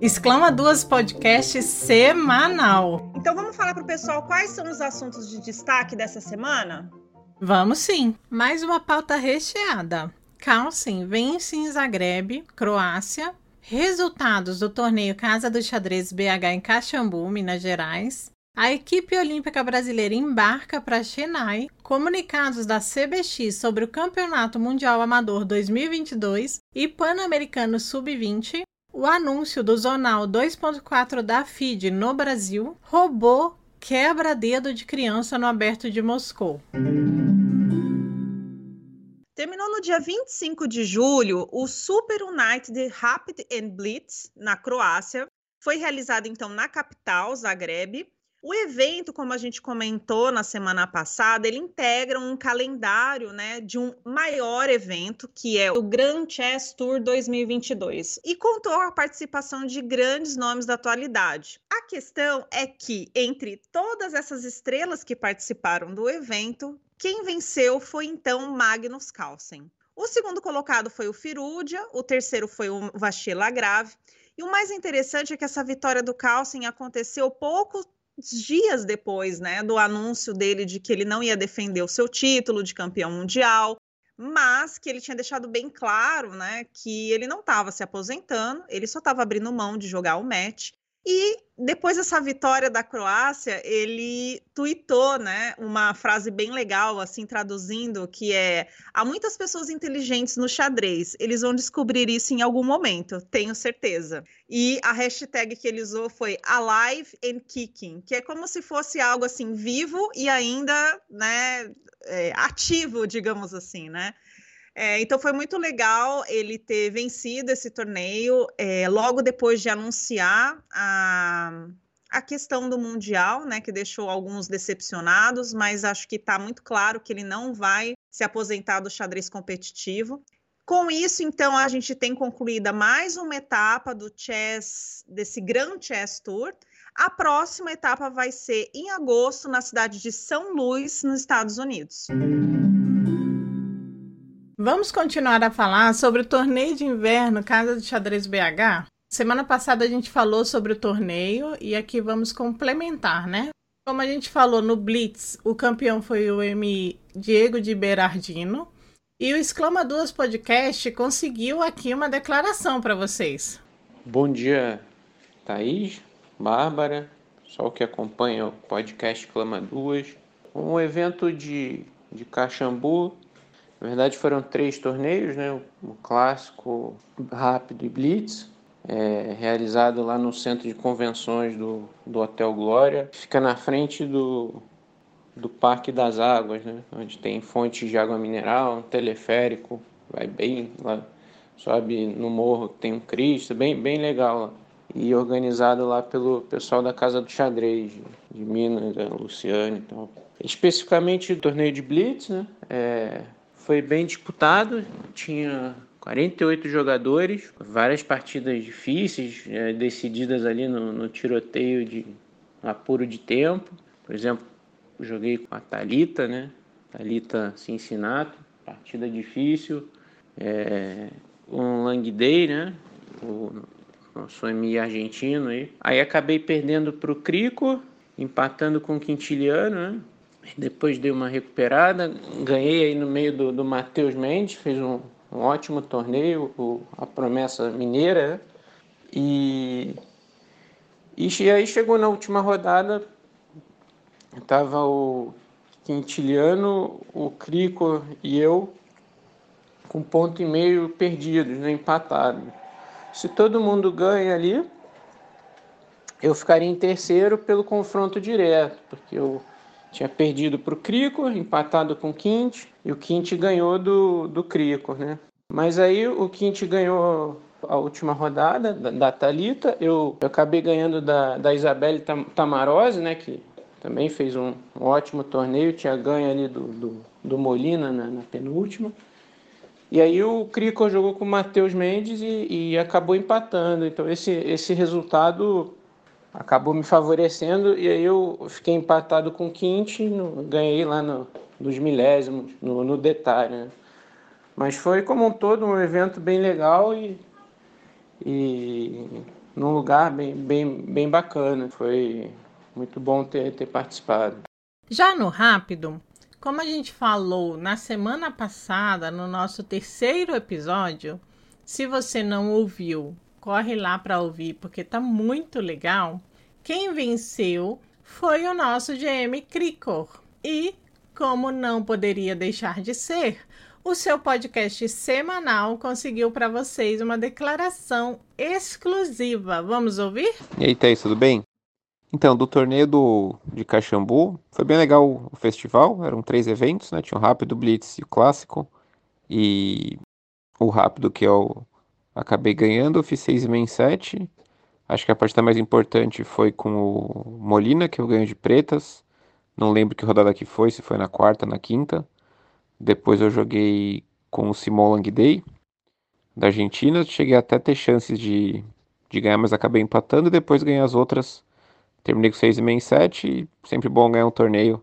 Exclama Duas Podcast semanal. Então vamos falar para o pessoal quais são os assuntos de destaque dessa semana? Vamos sim. Mais uma pauta recheada. Carlsen vence em Zagreb, Croácia. Resultados do torneio Casa do Xadrez BH em Caxambu, Minas Gerais. A equipe olímpica brasileira embarca para Chennai. Comunicados da CBX sobre o Campeonato Mundial Amador 2022 e Pan-Americano Sub-20. O anúncio do Zonal 2.4 da FIDE no Brasil. Robô quebra-dedo de criança no aberto de Moscou. Terminou no dia 25 de julho o Super United Rapid and Blitz na Croácia. Foi realizado então na capital, Zagreb, o evento, como a gente comentou na semana passada, ele integra um calendário né, de um maior evento, que é o Grand Chess Tour 2022, e contou a participação de grandes nomes da atualidade. A questão é que, entre todas essas estrelas que participaram do evento, quem venceu foi então Magnus Carlsen. O segundo colocado foi o Firudia, o terceiro foi o Vachila Grave. E o mais interessante é que essa vitória do Carlsen aconteceu pouco dias depois, né, do anúncio dele de que ele não ia defender o seu título de campeão mundial, mas que ele tinha deixado bem claro, né, que ele não estava se aposentando, ele só estava abrindo mão de jogar o match e depois dessa vitória da Croácia, ele tuitou, né, uma frase bem legal, assim, traduzindo, que é: há muitas pessoas inteligentes no xadrez, eles vão descobrir isso em algum momento, tenho certeza. E a hashtag que ele usou foi Alive and Kicking, que é como se fosse algo assim vivo e ainda, né, é, ativo, digamos assim, né? É, então foi muito legal ele ter vencido esse torneio é, logo depois de anunciar a, a questão do Mundial, né, que deixou alguns decepcionados, mas acho que está muito claro que ele não vai se aposentar do xadrez competitivo. Com isso, então, a gente tem concluída mais uma etapa do chess, desse Grand Chess Tour. A próxima etapa vai ser em agosto, na cidade de São Luís, nos Estados Unidos. Vamos continuar a falar sobre o torneio de inverno Casa de Xadrez BH? Semana passada a gente falou sobre o torneio e aqui vamos complementar, né? Como a gente falou no Blitz, o campeão foi o M. Diego de Berardino. E o Exclama Duas Podcast conseguiu aqui uma declaração para vocês. Bom dia, Thaís, Bárbara, pessoal que acompanha o podcast Exclama Duas. Um evento de, de Caxambu na verdade foram três torneios, né? O clássico rápido e blitz, é, realizado lá no centro de convenções do, do Hotel Glória. Fica na frente do, do Parque das Águas, né? Onde tem fontes de água mineral, um teleférico, vai bem lá, sobe no morro, tem um Cristo, bem, bem legal lá. E organizado lá pelo pessoal da Casa do Xadrez, de Minas, a Luciane e tal. Especificamente o torneio de Blitz, né? É, foi bem disputado, tinha 48 jogadores, várias partidas difíceis, é, decididas ali no, no, tiroteio de apuro de tempo. Por exemplo, joguei com a Talita, né? Talita Cincinnati, partida difícil. É, um Lang Day, né? O nosso MI argentino aí. Aí acabei perdendo para o Crico, empatando com o Quintiliano, né? Depois dei uma recuperada, ganhei aí no meio do, do Matheus Mendes, fez um, um ótimo torneio, o, a promessa mineira. Né? E, e aí chegou na última rodada, estava o Quintiliano, o Crico e eu com ponto e meio perdidos, né, empatados. Se todo mundo ganha ali, eu ficaria em terceiro pelo confronto direto, porque eu tinha perdido para o Crico, empatado com o Quint, e o Quint ganhou do, do Crico, né? Mas aí o Quint ganhou a última rodada da, da Thalita. Eu, eu acabei ganhando da, da Isabelle Tam, Tamarose, né? Que também fez um, um, ótimo torneio, tinha ganho ali do, do, do Molina na, na, penúltima. E aí o Crico jogou com o Matheus Mendes e, e, acabou empatando. Então esse, esse resultado acabou me favorecendo e aí eu fiquei empatado com o Quinte, ganhei lá no, nos milésimos, no, no detalhe. Né? Mas foi como um todo um evento bem legal e, e num lugar bem, bem, bem bacana. Foi muito bom ter, ter participado. Já no Rápido, como a gente falou na semana passada, no nosso terceiro episódio, se você não ouviu, corre lá para ouvir porque tá muito legal. Quem venceu foi o nosso GM Cricor. E, como não poderia deixar de ser, o seu podcast semanal conseguiu para vocês uma declaração exclusiva. Vamos ouvir? E aí, Thaís, tudo bem? Então, do torneio do, de Caxambu, foi bem legal o festival, eram três eventos, né? Tinha o Rápido, o Blitz e o Clássico. E o Rápido, que eu acabei ganhando, eu fiz 6,5 em 7. Acho que a partida mais importante foi com o Molina, que eu ganho de pretas. Não lembro que rodada que foi, se foi na quarta, na quinta. Depois eu joguei com o Simon Langdey, da Argentina. Cheguei até a ter chances de, de ganhar, mas acabei empatando. E depois ganhei as outras Terminei com 6,5 em 7 e sempre bom ganhar um torneio,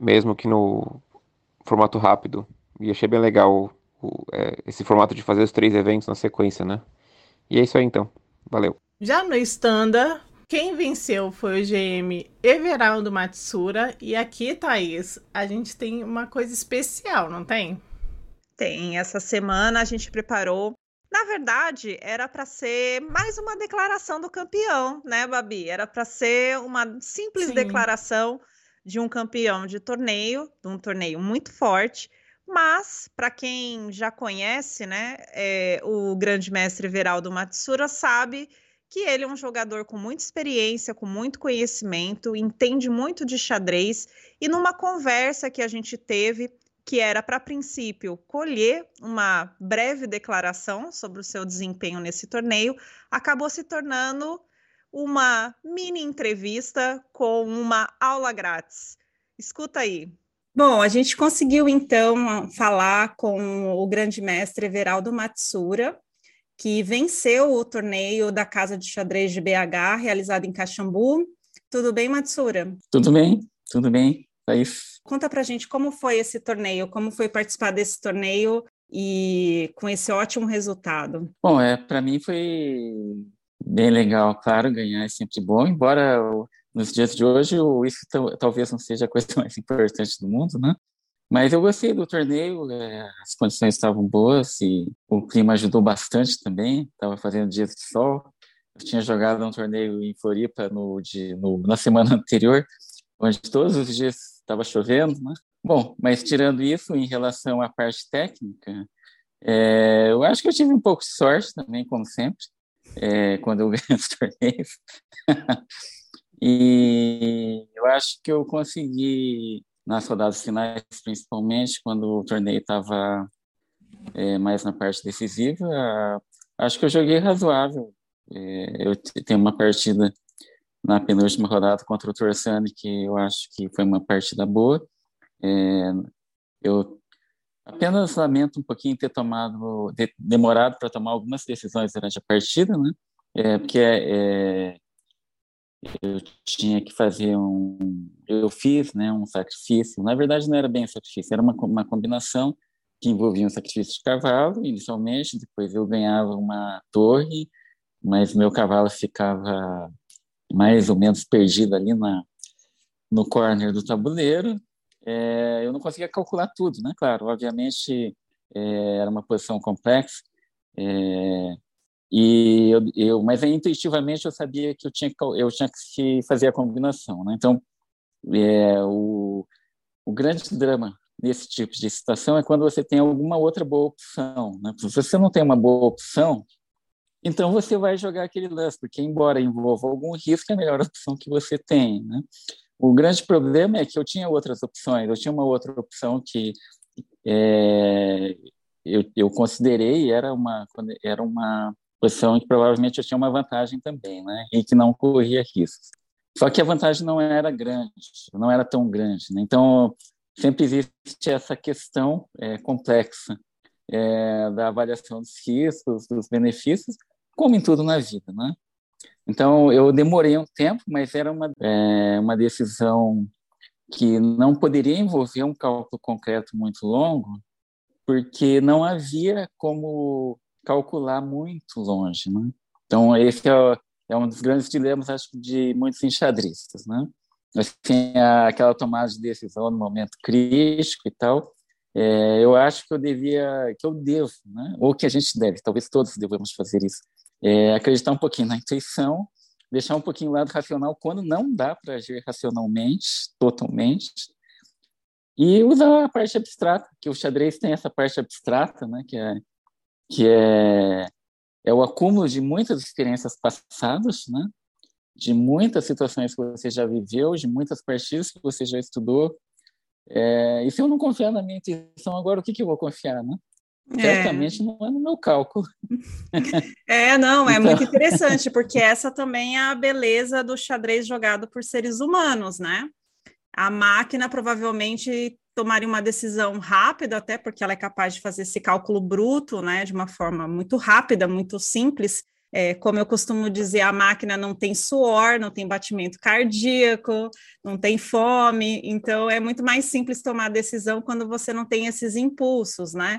mesmo que no formato rápido. E achei bem legal o, é, esse formato de fazer os três eventos na sequência, né? E é isso aí então. Valeu. Já no Standard, quem venceu foi o GM Everaldo Matsura. E aqui, Thaís, a gente tem uma coisa especial, não tem? Tem. Essa semana a gente preparou na verdade, era para ser mais uma declaração do campeão, né, Babi? Era para ser uma simples Sim. declaração de um campeão de torneio, de um torneio muito forte. Mas, para quem já conhece, né, é, o grande mestre Veraldo Matsura sabe que ele é um jogador com muita experiência, com muito conhecimento, entende muito de xadrez. E numa conversa que a gente teve, que era para princípio colher uma breve declaração sobre o seu desempenho nesse torneio, acabou se tornando uma mini entrevista com uma aula grátis. Escuta aí. Bom, a gente conseguiu então falar com o grande mestre Everaldo Matsura, que venceu o torneio da Casa de Xadrez de BH, realizado em Caxambu. Tudo bem, Matsura? Tudo bem, tudo bem. Thaís. Conta pra gente como foi esse torneio, como foi participar desse torneio e com esse ótimo resultado. Bom, é, para mim foi bem legal, claro, ganhar é sempre bom, embora nos dias de hoje isso talvez não seja a coisa mais importante do mundo, né? Mas eu gostei do torneio, é, as condições estavam boas e o clima ajudou bastante também. Estava fazendo dias de sol. Eu tinha jogado um torneio em Floripa no, de, no, na semana anterior, onde todos os dias estava chovendo, né? Bom, mas tirando isso, em relação à parte técnica, é, eu acho que eu tive um pouco de sorte também, como sempre, é, quando eu ganhei os torneios. e eu acho que eu consegui, nas rodadas finais, principalmente, quando o torneio estava é, mais na parte decisiva, acho que eu joguei razoável. É, eu tenho uma partida na penúltima rodada contra o Torsani, que eu acho que foi uma partida boa. É, eu apenas lamento um pouquinho ter tomado, demorado para tomar algumas decisões durante a partida, né? É, porque é, eu tinha que fazer um, eu fiz, né, um sacrifício. Na verdade, não era bem um sacrifício, era uma, uma combinação que envolvia um sacrifício de cavalo inicialmente, depois eu ganhava uma torre, mas meu cavalo ficava mais ou menos perdido ali na, no corner do tabuleiro. É, eu não conseguia calcular tudo, né? Claro, obviamente é, era uma posição complexa. É, e eu, eu, mas intuitivamente eu sabia que eu tinha eu tinha que fazer a combinação, né? Então, é, o, o grande drama nesse tipo de situação é quando você tem alguma outra boa opção, né? Se você não tem uma boa opção, então você vai jogar aquele lance, porque embora envolva algum risco, é a melhor opção que você tem. Né? O grande problema é que eu tinha outras opções, eu tinha uma outra opção que é, eu, eu considerei era uma era uma posição que provavelmente eu tinha uma vantagem também, né? E que não corria riscos. Só que a vantagem não era grande, não era tão grande. Né? Então, sempre existe essa questão é, complexa é, da avaliação dos riscos, dos benefícios, como em tudo na vida, né? Então, eu demorei um tempo, mas era uma, é, uma decisão que não poderia envolver um cálculo concreto muito longo, porque não havia como calcular muito longe, né? Então, esse é, é um dos grandes dilemas, acho de muitos enxadristas, né? Assim, aquela tomada de decisão no momento crítico e tal, é, eu acho que eu devia, que eu devo, né? ou que a gente deve, talvez todos devemos fazer isso, é, acreditar um pouquinho na intuição, deixar um pouquinho o lado racional quando não dá para agir racionalmente, totalmente, e usar a parte abstrata, que o xadrez tem essa parte abstrata, né? que é que é, é o acúmulo de muitas experiências passadas, né? de muitas situações que você já viveu, de muitas partidas que você já estudou, é, e se eu não confiar na minha intuição agora, o que, que eu vou confiar, né? É. Certamente não é no meu cálculo. É, não, é então... muito interessante, porque essa também é a beleza do xadrez jogado por seres humanos, né? A máquina provavelmente tomaria uma decisão rápida, até porque ela é capaz de fazer esse cálculo bruto, né, de uma forma muito rápida, muito simples, é, como eu costumo dizer, a máquina não tem suor, não tem batimento cardíaco, não tem fome, então é muito mais simples tomar a decisão quando você não tem esses impulsos, né?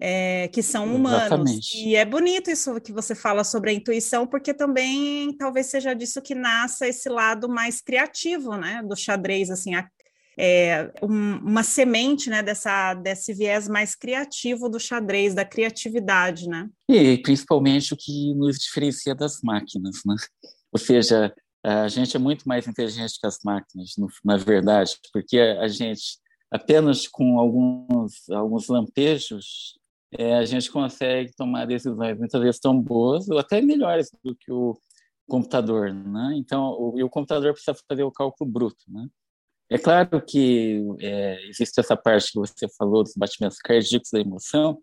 É, que são humanos. Exatamente. E é bonito isso que você fala sobre a intuição, porque também talvez seja disso que nasça esse lado mais criativo, né? Do xadrez, assim, a, é, um, uma semente né, dessa, desse viés mais criativo do xadrez, da criatividade, né? E principalmente o que nos diferencia das máquinas, né? Ou seja, a gente é muito mais inteligente que as máquinas, no, na verdade, porque a gente apenas com alguns alguns lampejos é, a gente consegue tomar decisões muitas vezes tão boas ou até melhores do que o computador, né? Então, o, o computador precisa fazer o cálculo bruto, né? É claro que é, existe essa parte que você falou dos batimentos cardíacos da emoção,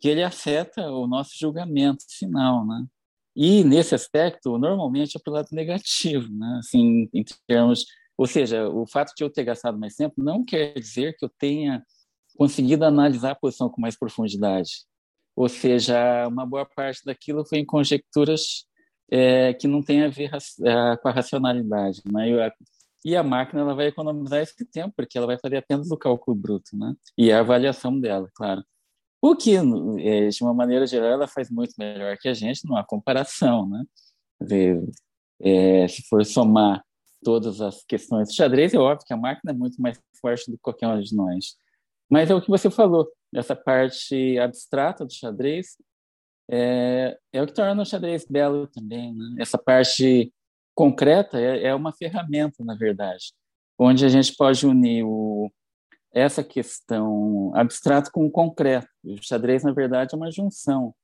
que ele afeta o nosso julgamento final, né? E nesse aspecto, normalmente é para o lado negativo, né? Assim, em termos, ou seja, o fato de eu ter gastado mais tempo não quer dizer que eu tenha conseguido analisar a posição com mais profundidade. Ou seja, uma boa parte daquilo foi em conjecturas é, que não tem a ver com a racionalidade, né? Eu, e a máquina ela vai economizar esse tempo, porque ela vai fazer apenas o cálculo bruto, né? E a avaliação dela, claro. O que, é, de uma maneira geral, ela faz muito melhor que a gente, há comparação, né? Dizer, é, se for somar todas as questões do xadrez, é óbvio que a máquina é muito mais forte do que qualquer um de nós. Mas é o que você falou, essa parte abstrata do xadrez, é, é o que torna o xadrez belo também, né? Essa parte concreta é, é uma ferramenta, na verdade, onde a gente pode unir o, essa questão abstrata com o concreto. O xadrez, na verdade, é uma junção,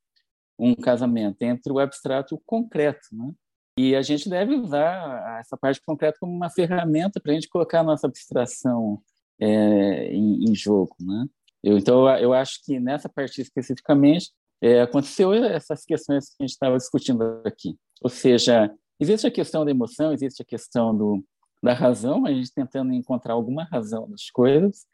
um casamento entre o abstrato e o concreto, né? E a gente deve usar essa parte concreta como uma ferramenta para a gente colocar a nossa abstração é, em, em, jogo, né? Eu, então, eu acho que nessa parte especificamente é, aconteceu essas questões que a gente estava discutindo aqui. Ou seja, Existe a questão da emoção, existe a questão do, da razão, a gente tentando encontrar alguma razão nas coisas,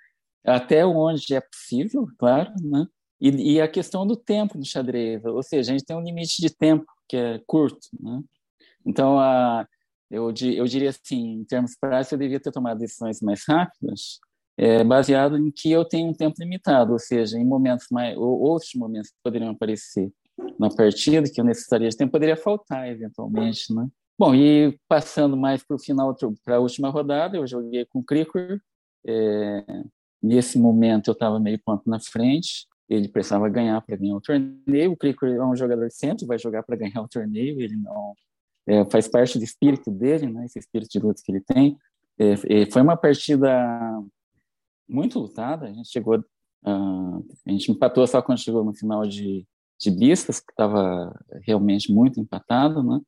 até onde é possível, claro, né? E, e, a questão do tempo do xadrez, ou seja, a gente tem um limite de tempo que é curto, né? Então, a, eu, eu diria assim, em termos práticos, eu devia ter tomado decisões mais rápidas, é, baseado em que eu tenho um tempo limitado, ou seja, em momentos mais, ou outros momentos poderiam aparecer na partida, que eu necessitaria de tempo, poderia faltar eventualmente, né? Bom, e passando mais para o final, para a última rodada, eu joguei com o Cricor. É, nesse momento eu estava meio ponto na frente, ele precisava ganhar para ganhar o torneio. O Cricor é um jogador sempre vai jogar para ganhar o torneio, ele não é, faz parte do espírito dele, né? Esse espírito de luta que ele tem. É, foi uma partida muito lutada. A gente chegou, uh, a gente empatou só quando chegou no final de de Biscas, que estava realmente muito empatado, né?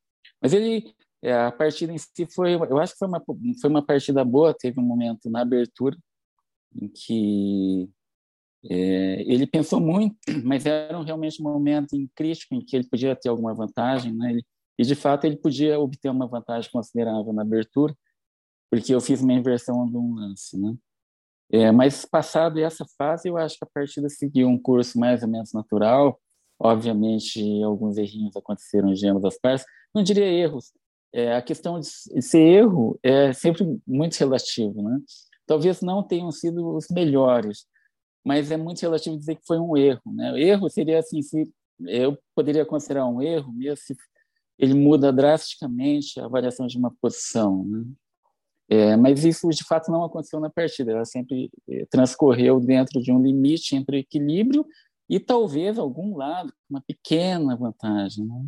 Mas ele, é, a partida em si foi, eu acho que foi uma, foi uma partida boa, teve um momento na abertura em que É, ele pensou muito, mas era realmente um momento crítico em que ele podia ter alguma vantagem, né? Ele, e de fato ele podia obter uma vantagem considerável na abertura, porque eu fiz uma inversão de um lance, né? É, mas passado essa fase, eu acho que a partida seguiu um curso mais ou menos natural. Obviamente, alguns errinhos aconteceram em ambas as partes. Não diria erros. É, a questão de ser erro é sempre muito relativo, né? Talvez não tenham sido os melhores, mas é muito relativo dizer que foi um erro, né? Erro seria assim, se eu poderia considerar um erro mesmo se ele muda drasticamente a variação de uma posição, né? É, mas isso de fato não aconteceu na partida, ela sempre é, transcorreu dentro de um limite entre equilíbrio e talvez algum lado, uma pequena vantagem, né?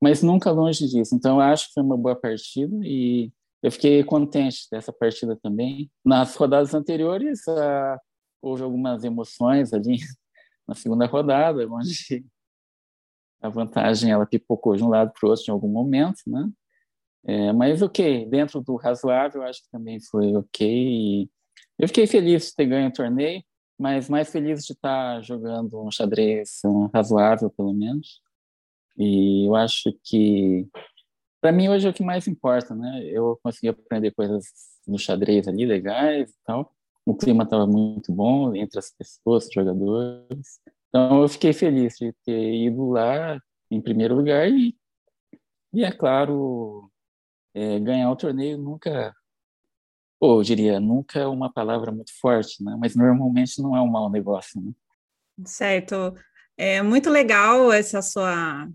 mas nunca longe disso. Então, eu acho que foi uma boa partida e eu fiquei contente dessa partida também. Nas rodadas anteriores, uh, houve algumas emoções ali na segunda rodada, onde a vantagem ela pipocou de um lado para o outro em algum momento, né? É, mas ok, dentro do razoável, acho que também foi ok. Eu fiquei feliz de ter ganho o torneio, mas mais feliz de estar jogando um xadrez razoável, pelo menos. E eu acho que, para mim, hoje é o que mais importa, né? Eu consegui aprender coisas no xadrez ali legais e tal. O clima estava muito bom entre as pessoas, os jogadores. Então, eu fiquei feliz de ter ido lá em primeiro lugar e, e é claro, é, ganhar o torneio nunca, ou eu diria, nunca é uma palavra muito forte, né? Mas normalmente não é um mau negócio, né? Certo. É muito legal essa sua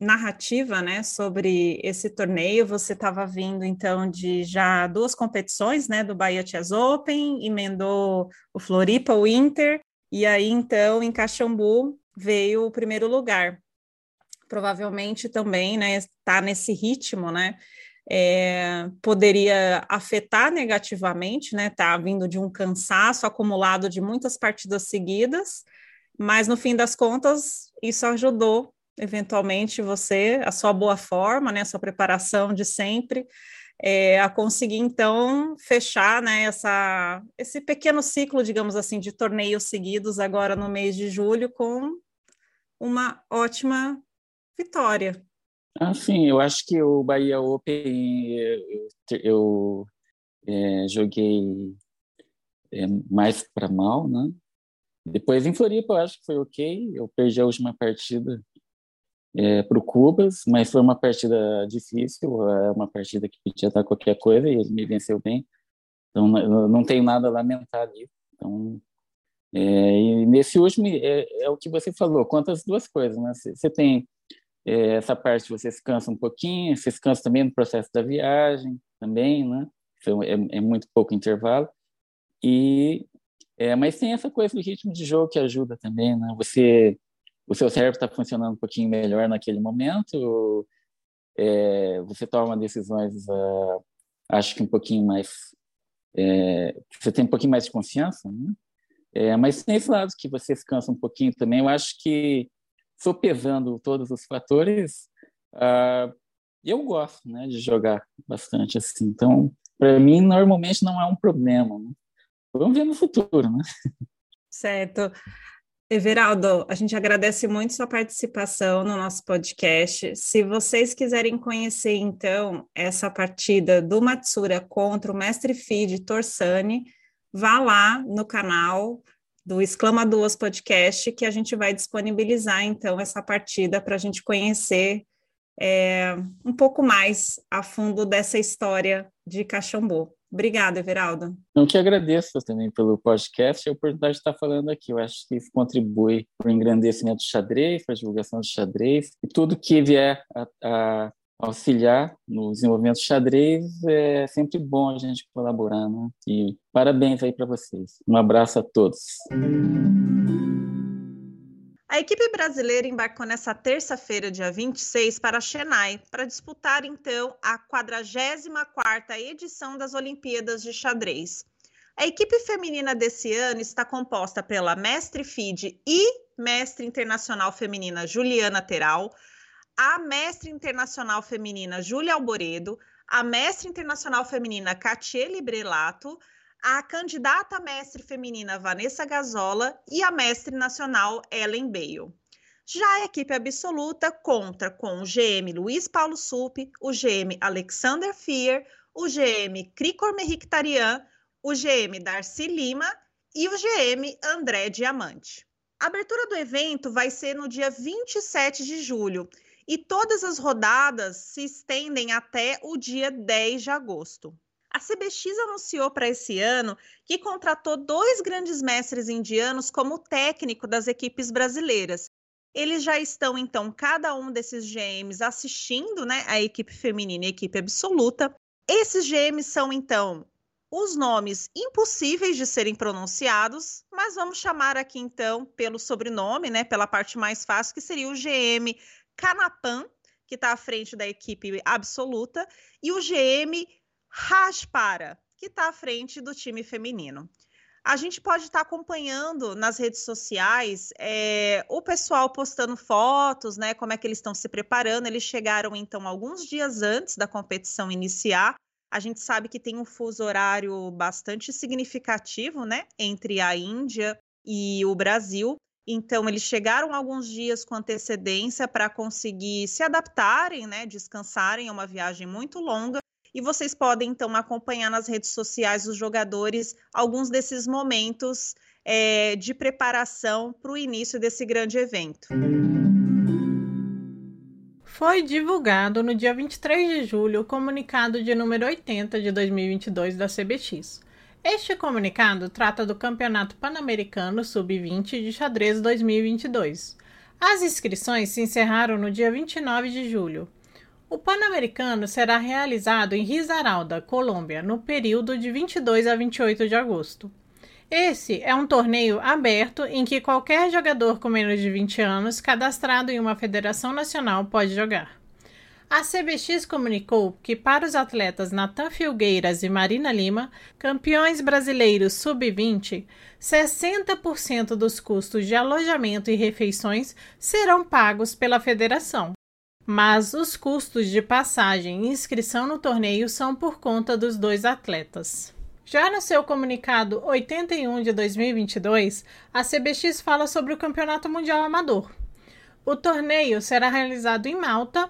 narrativa, né, sobre esse torneio. Você estava vindo então de já duas competições, né, do Bahia Chess Open, emendou o Floripa Winter e aí então em Caxambu veio o primeiro lugar. Provavelmente também, né, está nesse ritmo, né, é, poderia afetar negativamente, né? Tá vindo de um cansaço acumulado de muitas partidas seguidas, mas no fim das contas, isso ajudou eventualmente você, a sua boa forma, né? A sua preparação de sempre. É, a conseguir então fechar né, essa, esse pequeno ciclo, digamos assim, de torneios seguidos agora no mês de julho com uma ótima vitória. Ah, sim, eu acho que o Bahia Open eu, eu é, joguei é, mais para mal, né? Depois em Floripa eu acho que foi ok. Eu perdi a última partida é, para o Cubas, mas foi uma partida difícil, é uma partida que podia dar qualquer coisa e ele me venceu bem. Então não, tenho nada a lamentar ali. Então é, e nesse último é, é, o que você falou, quanto as duas coisas, né? Você tem essa parte você se cansa um pouquinho, você cansa também no processo da viagem, também, né? É, é muito pouco intervalo. E, é, mas tem essa coisa do ritmo de jogo que ajuda também, né? Você, o seu cérebro está funcionando um pouquinho melhor naquele momento, é, você toma decisões, uh, acho que um pouquinho mais, é, você tem um pouquinho mais de confiança, né? É, mas tem esse lado que você se cansa um pouquinho também. Eu acho que sopesando todos os fatores, uh, eu gosto né, de jogar bastante assim. Então, para mim, normalmente não é um problema. Né? Vamos ver no futuro, né? Certo. Everaldo, a gente agradece muito sua participação no nosso podcast. Se vocês quiserem conhecer, então, essa partida do Matsura contra o Mestre Feed Torsani, vá lá no canal, do Exclama Duas Podcast, que a gente vai disponibilizar, então, essa partida para a gente conhecer é, um pouco mais a fundo dessa história de Caxambu. Obrigada, Everaldo. Eu que agradeço também pelo podcast e a oportunidade de estar falando aqui. Eu acho que isso contribui para o engrandecimento do xadrez, para a divulgação do xadrez e tudo que vier a, a auxiliar no desenvolvimento do xadrez, é sempre bom a gente colaborar, né? E parabéns aí para vocês. Um abraço a todos. A equipe brasileira embarcou nessa terça-feira, dia 26, para Chennai, para disputar então a 44ª edição das Olimpíadas de Xadrez. A equipe feminina desse ano está composta pela mestre FIDE e mestre internacional feminina Juliana Teral, a mestre internacional feminina Júlia Alboredo, a mestre internacional feminina Catiele Brelato, a candidata mestre feminina Vanessa Gazola e a mestre nacional Ellen Bale. Já a equipe absoluta conta com o GM Luiz Paulo Sup, o GM Alexander Fier, o GM Cricor Merictarian, o GM Darcy Lima e o GM André Diamante. A abertura do evento vai ser no dia 27 de julho e todas as rodadas se estendem até o dia 10 de agosto. A CBX anunciou para esse ano que contratou dois grandes mestres indianos como técnico das equipes brasileiras. Eles já estão, então, cada um desses GMs assistindo né, a equipe feminina e a equipe absoluta. Esses GMs são, então, os nomes impossíveis de serem pronunciados, mas vamos chamar aqui, então, pelo sobrenome, né, pela parte mais fácil, que seria o GM Canapan, que está à frente da equipe absoluta, e o GM Raspara, que está à frente do time feminino. A gente pode estar tá acompanhando nas redes sociais é, o pessoal postando fotos, né? Como é que eles estão se preparando. Eles chegaram, então, alguns dias antes da competição iniciar. A gente sabe que tem um fuso horário bastante significativo, né? Entre a Índia e o Brasil. Então, eles chegaram alguns dias com antecedência para conseguir se adaptarem, né? Descansarem. É uma viagem muito longa e vocês podem, então, acompanhar nas redes sociais dos jogadores alguns desses momentos é, de preparação para o início desse grande evento. Foi divulgado no dia 23 de julho o comunicado de número 80 de 2022 da CBX. Este comunicado trata do Campeonato Pan-Americano Sub-20 de Xadrez 2022. As inscrições se encerraram no dia 29 de julho. O Pan-Americano será realizado em Risaralda, Colômbia, no período de 22 a 28 de agosto. Esse é um torneio aberto em que qualquer jogador com menos de 20 anos cadastrado em uma federação nacional pode jogar. A CBX comunicou que para os atletas Natan Filgueiras e Marina Lima, campeões brasileiros sub-20, 60% dos custos de alojamento e refeições serão pagos pela federação, mas os custos de passagem e inscrição no torneio são por conta dos dois atletas. Já no seu comunicado 81 de 2022, a CBX fala sobre o Campeonato Mundial Amador. O torneio será realizado em Malta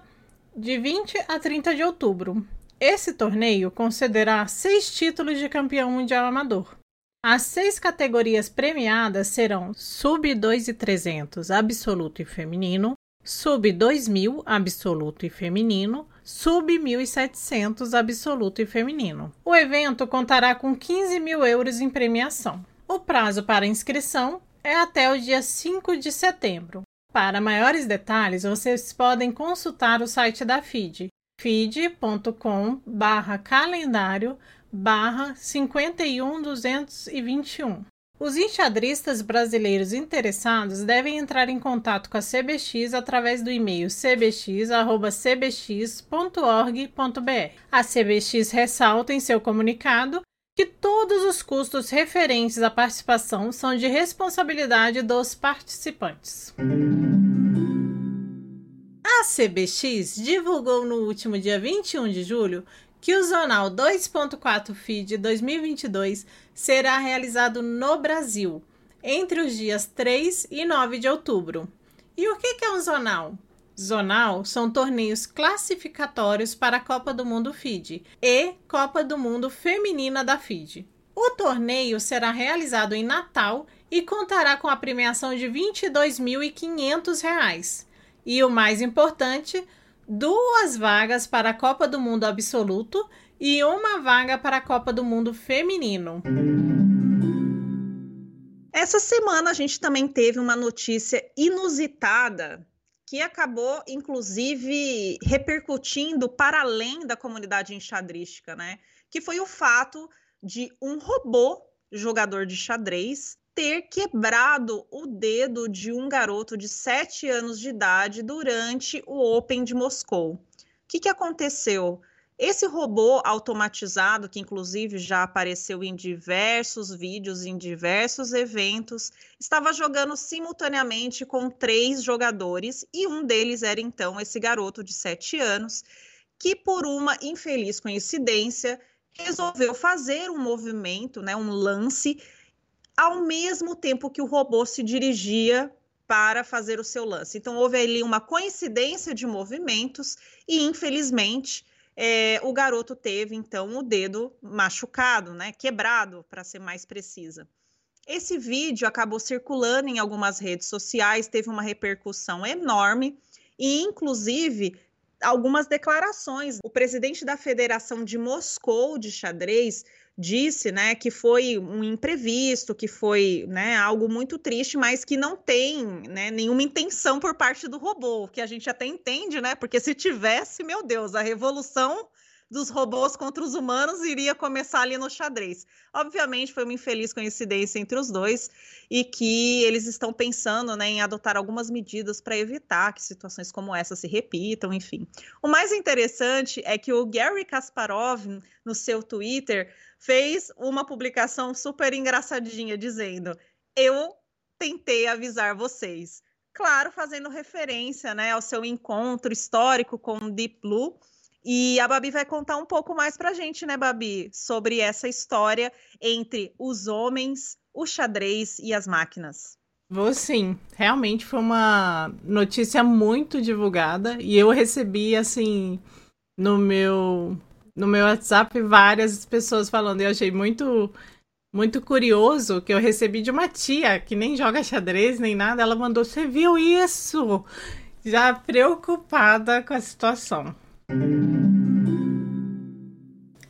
de 20 a 30 de outubro. Esse torneio concederá seis títulos de campeão mundial amador. As seis categorias premiadas serão Sub 2.300 absoluto e feminino, sub 2.000 absoluto e feminino, sub 1.700 absoluto e feminino. O evento contará com 15 mil euros em premiação. O prazo para inscrição é até o dia 5 de setembro. Para maiores detalhes, vocês podem consultar o site da FIDE, feed.com calendário 51221. Os enxadristas brasileiros interessados devem entrar em contato com a CBX através do e-mail cbx.cbx.org.br. A CBX ressalta em seu comunicado que todos os custos referentes à participação são de responsabilidade dos participantes. A CBX divulgou no último dia 21 de julho que o Zonal 2.4 FID 2022 será realizado no Brasil entre os dias 3 e 9 de outubro. E o que é um zonal? Zonal são torneios classificatórios para a Copa do Mundo FIDE e Copa do Mundo Feminina da FIDE. O torneio será realizado em Natal e contará com a premiação de R$ 22.500. E o mais importante, duas vagas para a Copa do Mundo Absoluto e uma vaga para a Copa do Mundo Feminino. Essa semana a gente também teve uma notícia inusitada que acabou, inclusive, repercutindo para além da comunidade enxadrística, né? Que foi o fato de um robô jogador de xadrez ter quebrado o dedo de um garoto de 7 anos de idade durante o Open de Moscou. O que, que aconteceu? Esse robô automatizado, que inclusive já apareceu em diversos vídeos, em diversos eventos, estava jogando simultaneamente com três jogadores e um deles era então esse garoto de sete anos, que por uma infeliz coincidência resolveu fazer um movimento, né, um lance, ao mesmo tempo que o robô se dirigia para fazer o seu lance. Então, houve ali uma coincidência de movimentos e, infelizmente, é, o garoto teve, então, o dedo machucado, né, quebrado, para ser mais precisa. Esse vídeo acabou circulando em algumas redes sociais, teve uma repercussão enorme e, inclusive, algumas declarações. O presidente da Federação de Moscou de xadrez disse, né, que foi um imprevisto, que foi, né, algo muito triste, mas que não tem, né, nenhuma intenção por parte do robô, que a gente até entende, né, porque se tivesse, meu Deus, a revolução dos robôs contra os humanos iria começar ali no xadrez. Obviamente foi uma infeliz coincidência entre os dois e que eles estão pensando né, em adotar algumas medidas para evitar que situações como essa se repitam, enfim. O mais interessante é que o Gary Kasparov, no seu Twitter, fez uma publicação super engraçadinha dizendo: Eu tentei avisar vocês. Claro, fazendo referência né, ao seu encontro histórico com o Deep Blue e a Babi vai contar um pouco mais para a gente, né, Babi, sobre essa história entre os homens, o xadrez e as máquinas. Vou sim. Realmente foi uma notícia muito divulgada e eu recebi assim no meu no meu WhatsApp várias pessoas falando. Eu achei muito muito curioso que eu recebi de uma tia que nem joga xadrez nem nada. Ela mandou: "Você viu isso?" Já preocupada com a situação.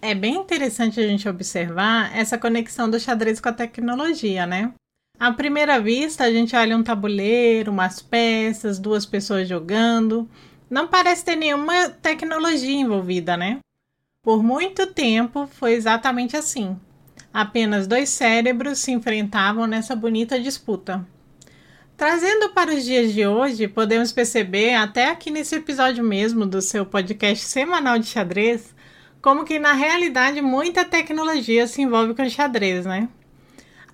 É bem interessante a gente observar essa conexão do xadrez com a tecnologia, né? À primeira vista, a gente olha um tabuleiro, umas peças, duas pessoas jogando. Não parece ter nenhuma tecnologia envolvida, né? Por muito tempo foi exatamente assim. Apenas dois cérebros se enfrentavam nessa bonita disputa. Trazendo para os dias de hoje, podemos perceber, até aqui nesse episódio mesmo do seu podcast semanal de xadrez, como que na realidade muita tecnologia se envolve com xadrez, né?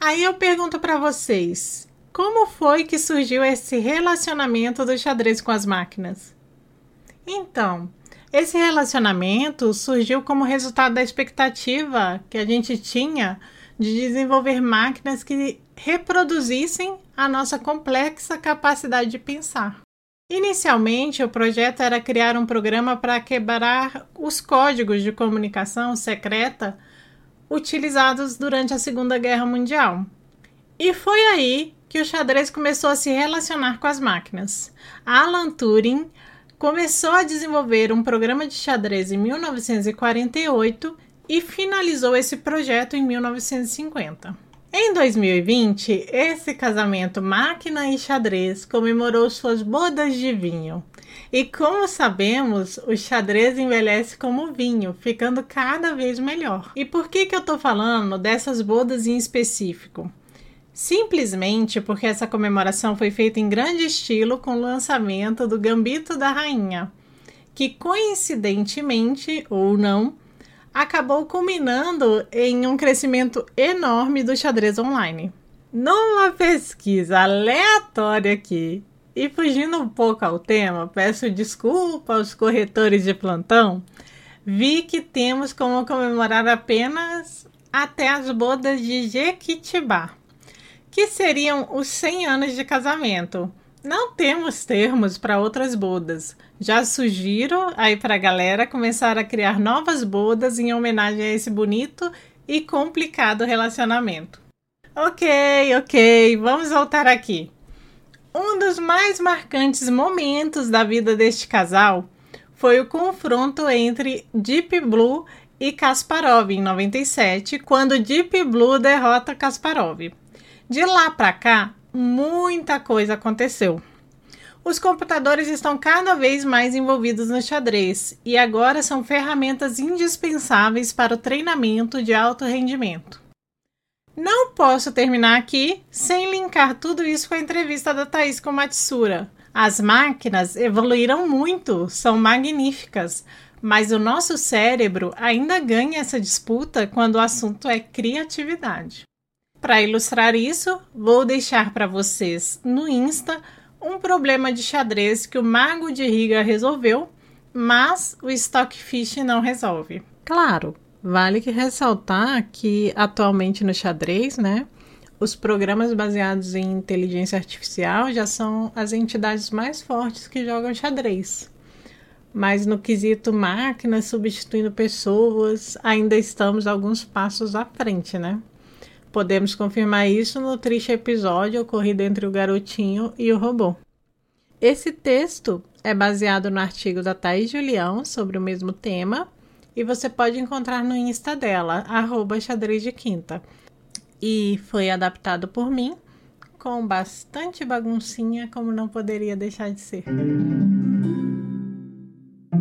Aí eu pergunto para vocês, como foi que surgiu esse relacionamento do xadrez com as máquinas? Então, esse relacionamento surgiu como resultado da expectativa que a gente tinha de desenvolver máquinas que reproduzissem a nossa complexa capacidade de pensar. Inicialmente, o projeto era criar um programa para quebrar os códigos de comunicação secreta utilizados durante a Segunda Guerra Mundial. E foi aí que o xadrez começou a se relacionar com as máquinas. Alan Turing começou a desenvolver um programa de xadrez em 1948 e finalizou esse projeto em 1950. Em 2020, esse casamento máquina e xadrez comemorou suas bodas de vinho. E como sabemos, o xadrez envelhece como vinho, ficando cada vez melhor. E por que, que eu tô falando dessas bodas em específico? Simplesmente porque essa comemoração foi feita em grande estilo com o lançamento do Gambito da Rainha, que coincidentemente ou não acabou culminando em um crescimento enorme do xadrez online. Numa pesquisa aleatória aqui, e fugindo um pouco ao tema, peço desculpa aos corretores de plantão, vi que temos como comemorar apenas até as bodas de Jequitibá, que seriam os 100 anos de casamento. Não temos termos para outras bodas, já sugiro aí para a galera começar a criar novas bodas em homenagem a esse bonito e complicado relacionamento. Ok, ok, vamos voltar aqui. Um dos mais marcantes momentos da vida deste casal foi o confronto entre Deep Blue e Kasparov em 97, quando Deep Blue derrota Kasparov. De lá para cá, muita coisa aconteceu. Os computadores estão cada vez mais envolvidos no xadrez e agora são ferramentas indispensáveis para o treinamento de alto rendimento. Não posso terminar aqui sem linkar tudo isso com a entrevista da Thaís com Matsura. As máquinas evoluíram muito, são magníficas, mas o nosso cérebro ainda ganha essa disputa quando o assunto é criatividade. Para ilustrar isso, vou deixar para vocês no Insta um problema de xadrez que o mago de Riga resolveu, mas o Stockfish não resolve. Claro, Vale que ressaltar que atualmente no xadrez, né, os programas baseados em inteligência artificial já são as entidades mais fortes que jogam xadrez. Mas no quesito máquinas substituindo pessoas, ainda estamos alguns passos à frente, né? Podemos confirmar isso no triste episódio ocorrido entre o garotinho e o robô. Esse texto é baseado no artigo da Thaís Julião sobre o mesmo tema e você pode encontrar no Insta dela, arroba xadrez de quinta. E foi adaptado por mim, com bastante baguncinha, como não poderia deixar de ser.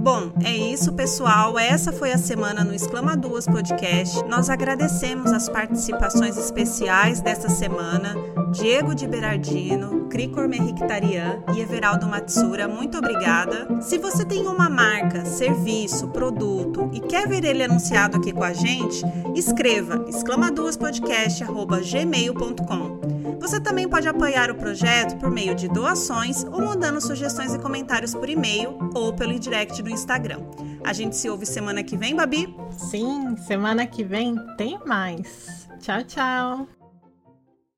Bom, é isso, pessoal. Essa foi a semana no Exclama Duas Podcast. Nós agradecemos as participações especiais desta semana. Diego de Berardino, Cricor Merrictarian e Everaldo Matsura, muito obrigada. Se você tem uma marca, serviço, produto e quer ver ele anunciado aqui com a gente, escreva exclamaduaspodcast.gmail.com. Você também pode apoiar o projeto por meio de doações ou mandando sugestões e comentários por e-mail ou pelo direct do Instagram. A gente se ouve semana que vem, Babi? Sim, semana que vem tem mais. Tchau, tchau.